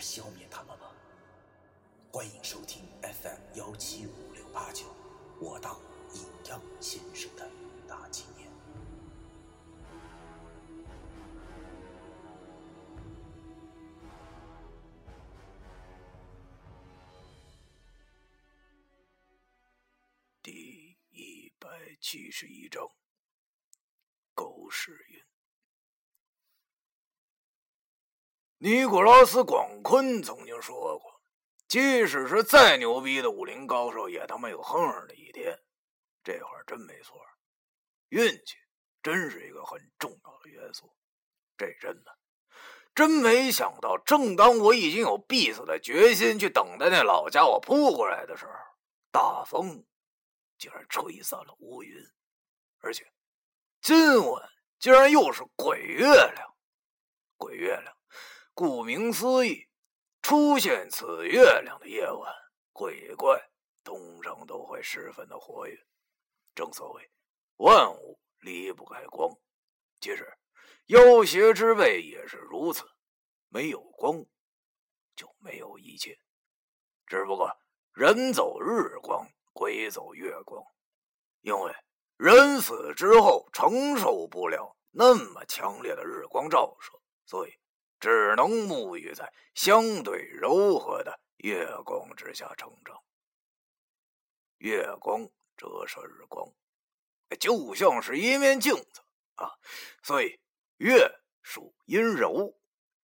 消灭他们吗？欢迎收听 FM 幺七五六八九，我当阴阳先生的大纪念。第一百七十一章，狗屎运。尼古拉斯·广坤曾经说过：“即使是再牛逼的武林高手，也他妈有横的一天。”这话真没错，运气真是一个很重要的元素。这真的，真没想到，正当我已经有必死的决心去等待那老家伙扑过来的时候，大风。竟然吹散了乌云，而且今晚竟然又是鬼月亮。鬼月亮，顾名思义，出现此月亮的夜晚，鬼怪通常都会十分的活跃。正所谓，万物离不开光，其实妖邪之辈也是如此。没有光，就没有一切。只不过人走日光。鬼走月光，因为人死之后承受不了那么强烈的日光照射，所以只能沐浴在相对柔和的月光之下成长。月光折射日光，就像是一面镜子啊！所以月属阴柔，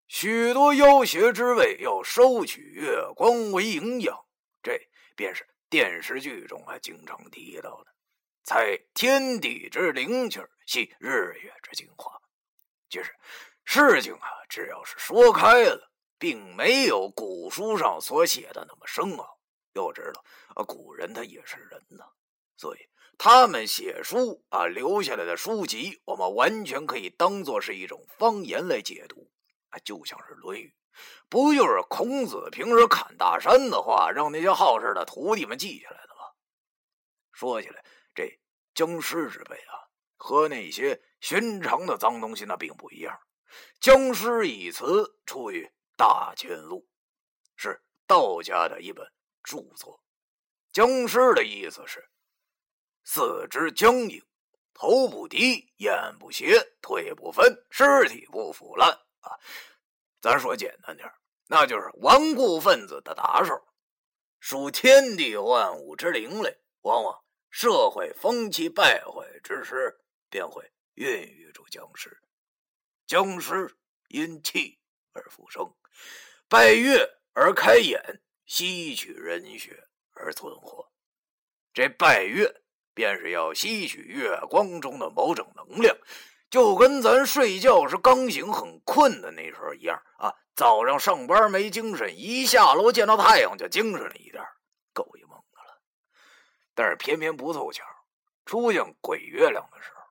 许多妖邪之辈要收取月光为营养，这便是。电视剧中还经常提到的，采天地之灵气系日月之精华。其实事情啊，只要是说开了，并没有古书上所写的那么深奥。要知道啊，古人他也是人呐，所以他们写书啊留下来的书籍，我们完全可以当做是一种方言来解读啊，就像是《论语》。不就是孔子平时侃大山的话，让那些好事的徒弟们记下来的吗？说起来，这僵尸之辈啊，和那些寻常的脏东西那并不一样。僵尸一词出于《大千录》，是道家的一本著作。僵尸的意思是四肢僵硬，头不低，眼不斜，腿不分，尸体不腐烂啊。咱说简单点那就是顽固分子的打手，属天地万物之灵类，往往社会风气败坏之时，便会孕育出僵尸。僵尸因气而复生，拜月而开眼，吸取人血而存活。这拜月便是要吸取月光中的某种能量。就跟咱睡觉时刚醒很困的那时候一样啊！早上上班没精神，一下楼见到太阳就精神了一点，够一猛的了。但是偏偏不凑巧，出现鬼月亮的时候，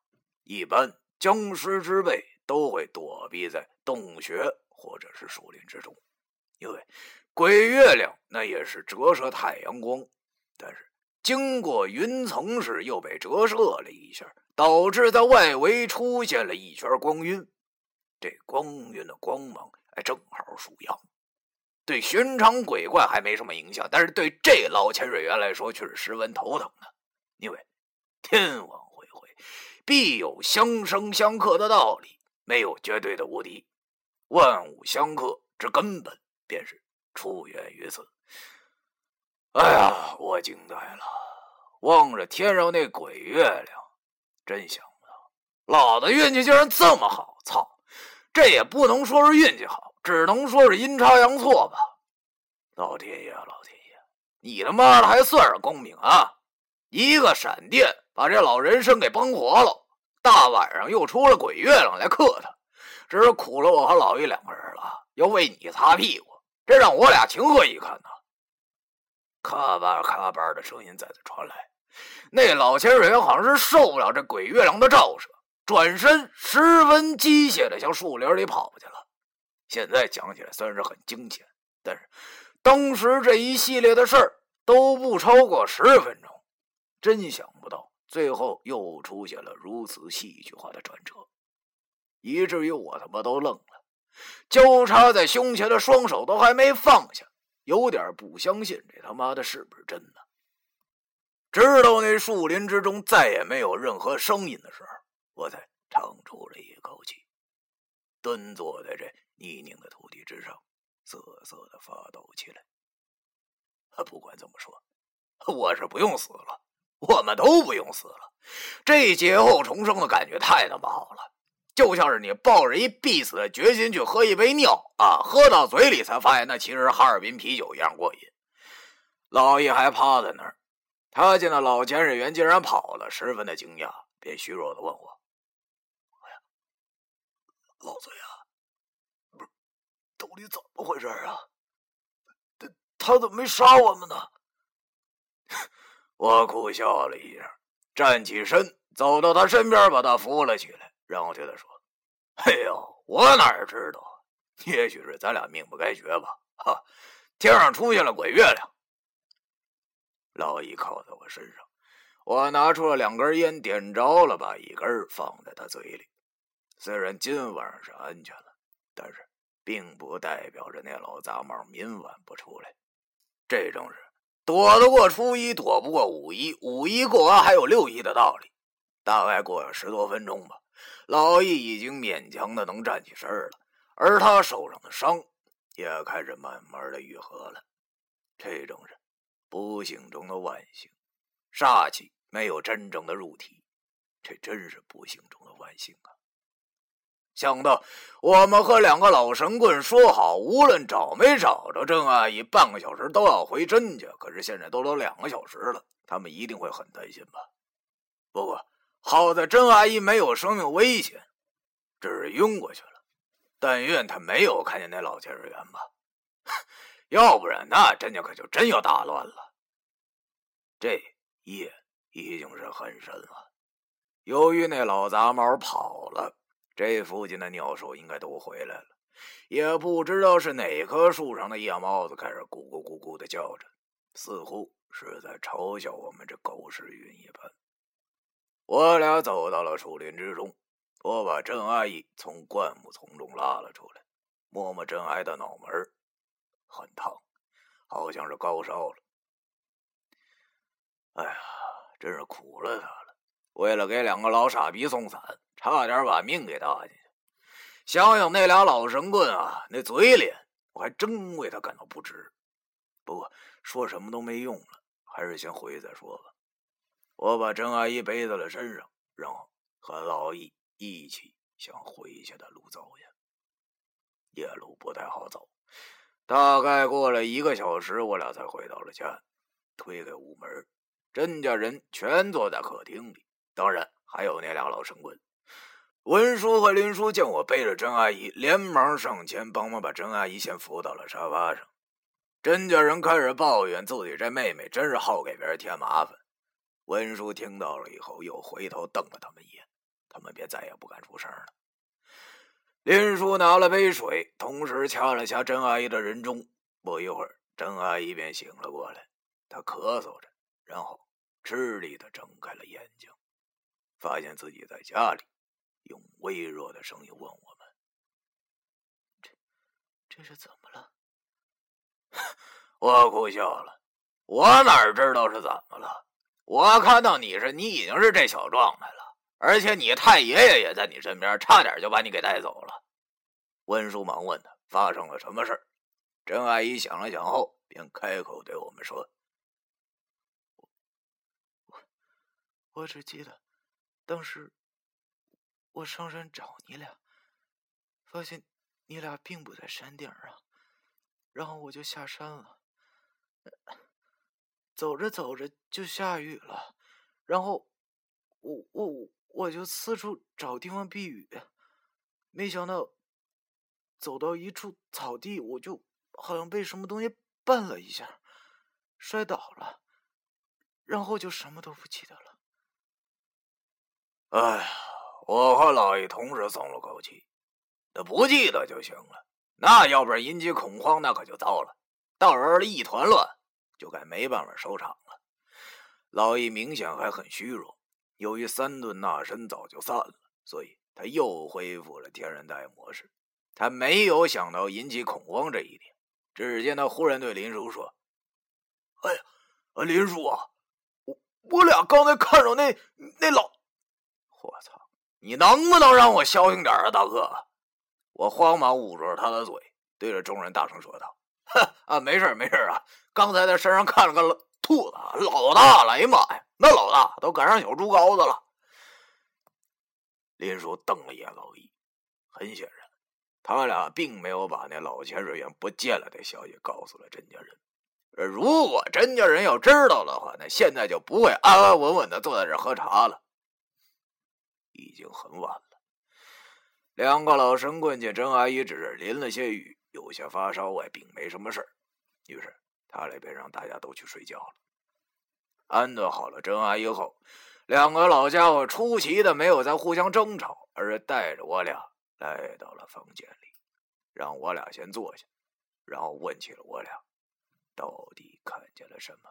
一般僵尸之辈都会躲避在洞穴或者是树林之中，因为鬼月亮那也是折射太阳光，但是经过云层时又被折射了一下。导致在外围出现了一圈光晕，这光晕的光芒哎，正好属阳，对寻常鬼怪还没什么影响，但是对这老潜水员来说却是十分头疼的。因为天网恢恢，必有相生相克的道理，没有绝对的无敌。万物相克之根本便是出源于此。哎呀，我惊呆了，望着天上那鬼月亮。真想不到，老子运气竟然这么好！操，这也不能说是运气好，只能说是阴差阳错吧。老天爷，老天爷，你他妈的还算是公平啊！一个闪电把这老人参给崩活了，大晚上又出了鬼月亮来克他，只是苦了我和老于两个人了，要为你擦屁股。这让我俩情何以堪呢？咔吧咔吧的声音再次传来，那老潜水好像是受不了这鬼月亮的照射，转身十分机械的向树林里跑去了。现在讲起来虽然是很惊险，但是当时这一系列的事儿都不超过十分钟，真想不到最后又出现了如此戏剧化的转折，以至于我他妈都愣了，交叉在胸前的双手都还没放下，有点不相信这他妈的是不是真的。直到那树林之中再也没有任何声音的时候，我才长出了一口气，蹲坐在这。泥泞的土地之上，瑟瑟的发抖起来。不管怎么说，我是不用死了，我们都不用死了。这劫后重生的感觉太他妈好了，就像是你抱着一必死的决心去喝一杯尿啊，喝到嘴里才发现那其实是哈尔滨啤酒一样过瘾。老易还趴在那儿，他见那老潜水员竟然跑了，十分的惊讶，便虚弱的问我：“哎呀，老嘴啊！”到底怎么回事啊？他他怎么没杀我们呢？我苦笑了一下，站起身，走到他身边，把他扶了起来，然后对他说：“哎呦，我哪知道？也许是咱俩命不该绝吧。哈，天上出现了鬼月亮。”老易靠在我身上，我拿出了两根烟，点着了，把一根放在他嘴里。虽然今晚是安全了，但是……并不代表着那老杂毛明晚不出来。这正是躲得过初一，躲不过五一，五一过完还有六一的道理。大概过了十多分钟吧，老易已经勉强的能站起身了，而他手上的伤也开始慢慢的愈合了。这种人不幸中的万幸，煞气没有真正的入体，这真是不幸中的万幸啊！想到我们和两个老神棍说好，无论找没找着郑阿姨，半个小时都要回甄家。可是现在都都两个小时了，他们一定会很担心吧？不过好在甄阿姨没有生命危险，只是晕过去了。但愿他没有看见那老潜水员吧，要不然那甄家可就真要大乱了。这夜已经是很深了，由于那老杂毛跑了。这附近的鸟兽应该都回来了，也不知道是哪棵树上的夜猫子开始咕咕咕咕的叫着，似乎是在嘲笑我们这狗屎运一般。我俩走到了树林之中，我把郑阿姨从灌木丛中拉了出来，摸摸郑阿姨的脑门很烫，好像是高烧了。哎呀，真是苦了他了，为了给两个老傻逼送伞。差点把命给搭进去，想想那俩老神棍啊，那嘴脸，我还真为他感到不值。不过说什么都没用了，还是先回去再说吧。我把郑阿姨背在了身上，然后和老易一起向回家的路走去。夜路不太好走，大概过了一个小时，我俩才回到了家。推开屋门，甄家人全坐在客厅里，当然还有那俩老神棍。文叔和林叔见我背着甄阿姨，连忙上前帮忙把甄阿姨先扶到了沙发上。甄家人开始抱怨自己这妹妹真是好给别人添麻烦。文叔听到了以后，又回头瞪了他们一眼，他们便再也不敢出声了。林叔拿了杯水，同时掐了掐甄阿姨的人中。不一会儿，甄阿姨便醒了过来，她咳嗽着，然后吃力的睁开了眼睛，发现自己在家里。用微弱的声音问我们：“这这是怎么了？” 我苦笑了，我哪知道是怎么了？我看到你是你已经是这小状态了，而且你太爷爷也在你身边，差点就把你给带走了。温叔忙问他发生了什么事郑阿姨想了想后，便开口对我们说：“我我只记得当时。”我上山找你俩，发现你俩并不在山顶上，然后我就下山了。走着走着就下雨了，然后我我我就四处找地方避雨，没想到走到一处草地，我就好像被什么东西绊了一下，摔倒了，然后就什么都不记得了。哎呀，我和老易同时松了口气，那不记得就行了。那要不然引起恐慌，那可就糟了，到时候一团乱，就该没办法收场了。老易明显还很虚弱，由于三顿纳身早就散了，所以他又恢复了天然呆模式。他没有想到引起恐慌这一点。只见他忽然对林叔说：“哎呀，林叔啊，我我俩刚才看着那那老……我操！你能不能让我消停点啊，大哥？”我慌忙捂住了他的嘴，对着众人大声说道：“哼啊，没事没事啊，刚才在山上看了个兔子，老大了！哎呀妈呀，那老大都赶上小猪羔子了。”林叔瞪了一眼老易，很显然，他俩并没有把那老潜水员不见了的消息告诉了甄家人。而如果甄家人要知道的话，那现在就不会安安稳稳的坐在这喝茶了。已经很晚了。两个老神棍见甄阿姨只是淋了些雨，有些发烧外，并没什么事于是他俩便让大家都去睡觉了。安顿好了甄阿姨后，两个老家伙出奇的没有再互相争吵，而是带着我俩来到了房间里，让我俩先坐下，然后问起了我俩到底看见了什么。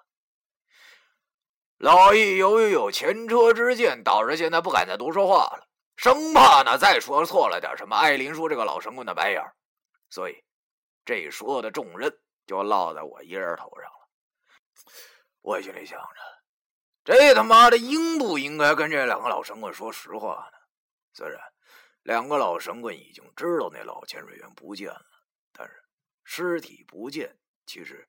老易由于有前车之鉴，导致现在不敢再多说话了。生怕呢再说错了点什么，艾林叔这个老神棍的白眼所以这说的重任就落在我一人头上了。我心里想着，这他妈的应不应该跟这两个老神棍说实话呢？虽然两个老神棍已经知道那老潜水员不见了，但是尸体不见，其实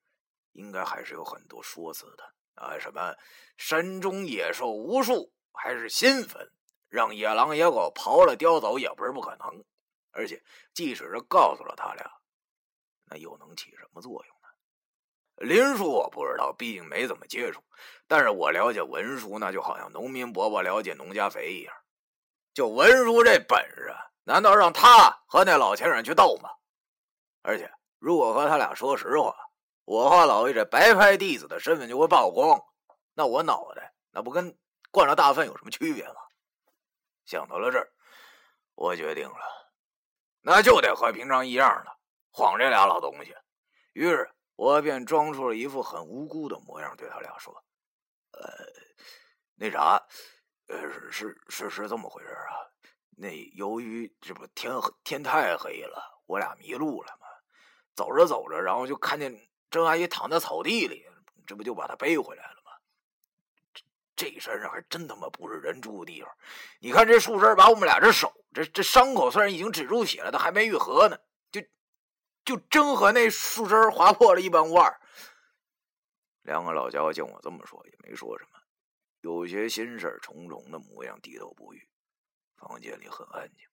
应该还是有很多说辞的啊，什么山中野兽无数，还是新坟。让野狼野狗刨了叼走也不是不可能，而且即使是告诉了他俩，那又能起什么作用呢？林叔我不知道，毕竟没怎么接触。但是我了解文叔，那就好像农民伯伯了解农家肥一样。就文叔这本事，难道让他和那老前人去斗吗？而且如果和他俩说实话，我和老爷这白派弟子的身份就会曝光，那我脑袋那不跟灌了大粪有什么区别吗？想到了这儿，我决定了，那就得和平常一样的晃这俩老东西。于是，我便装出了一副很无辜的模样，对他俩说：“呃，那啥，呃，是是是这么回事啊。那由于这不天天太黑了，我俩迷路了嘛。走着走着，然后就看见郑阿姨躺在草地里，这不就把她背回来了吗。”这这山上还真他妈不是人住的地方，你看这树枝把我们俩这手，这这伤口虽然已经止住血了，但还没愈合呢，就就真和那树枝划破了一般味儿。两个老家伙见我这么说，也没说什么，有些心事重重的模样，低头不语。房间里很安静，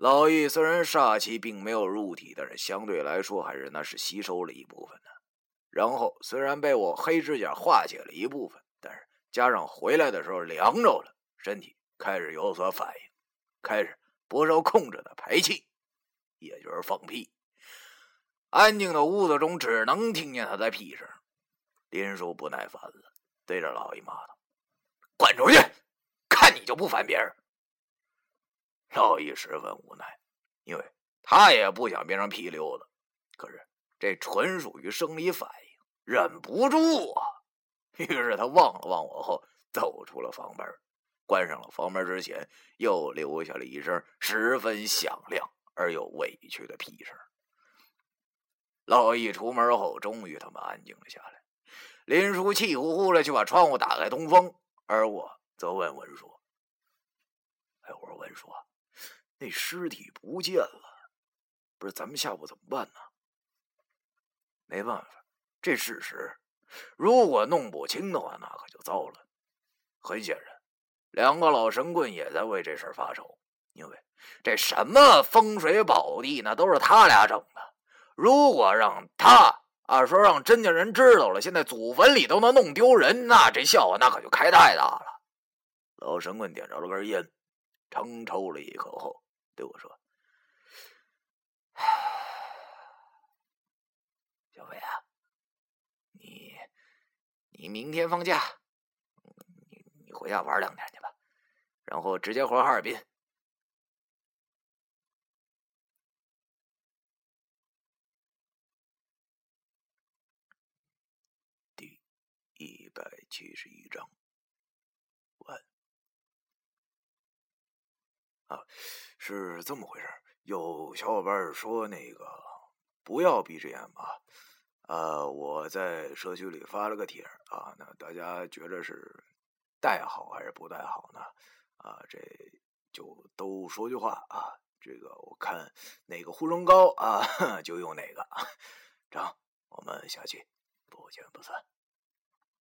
老易虽然煞气并没有入体，但是相对来说还是那是吸收了一部分的。然后虽然被我黑指甲化解了一部分，但是。加上回来的时候凉着了，身体开始有所反应，开始不受控制的排气，也就是放屁。安静的屋子中只能听见他在屁声。林叔不耐烦了，对着老姨骂道：“滚出去！看你就不烦别人。”老易十分无奈，因为他也不想变成皮溜子，可是这纯属于生理反应，忍不住啊。于是他望了望我后，走出了房门，关上了房门之前，又留下了一声十分响亮而又委屈的屁声。老易出门后，终于他妈安静了下来。林叔气呼呼的就把窗户打开通风，而我则问文叔：“哎，我说文叔，啊那尸体不见了，不是咱们下午怎么办呢？”没办法，这事实。如果弄不清的话，那可就糟了。很显然，两个老神棍也在为这事发愁，因为这什么风水宝地，那都是他俩整的。如果让他啊说让甄家人知道了，现在祖坟里都能弄丢人，那这笑话那可就开太大了。老神棍点着了根烟，长抽了一口后对我说 小伟啊你你明天放假你你回家玩两天去吧然后直接回哈尔滨。第一百七十一章完啊，是这么回事有小伙伴说那个不要闭着眼吧？呃，我在社区里发了个帖啊，那大家觉着是带好还是不带好呢？啊，这就都说句话啊，这个我看哪个呼声高啊，就用哪个。成，我们下期不见不散。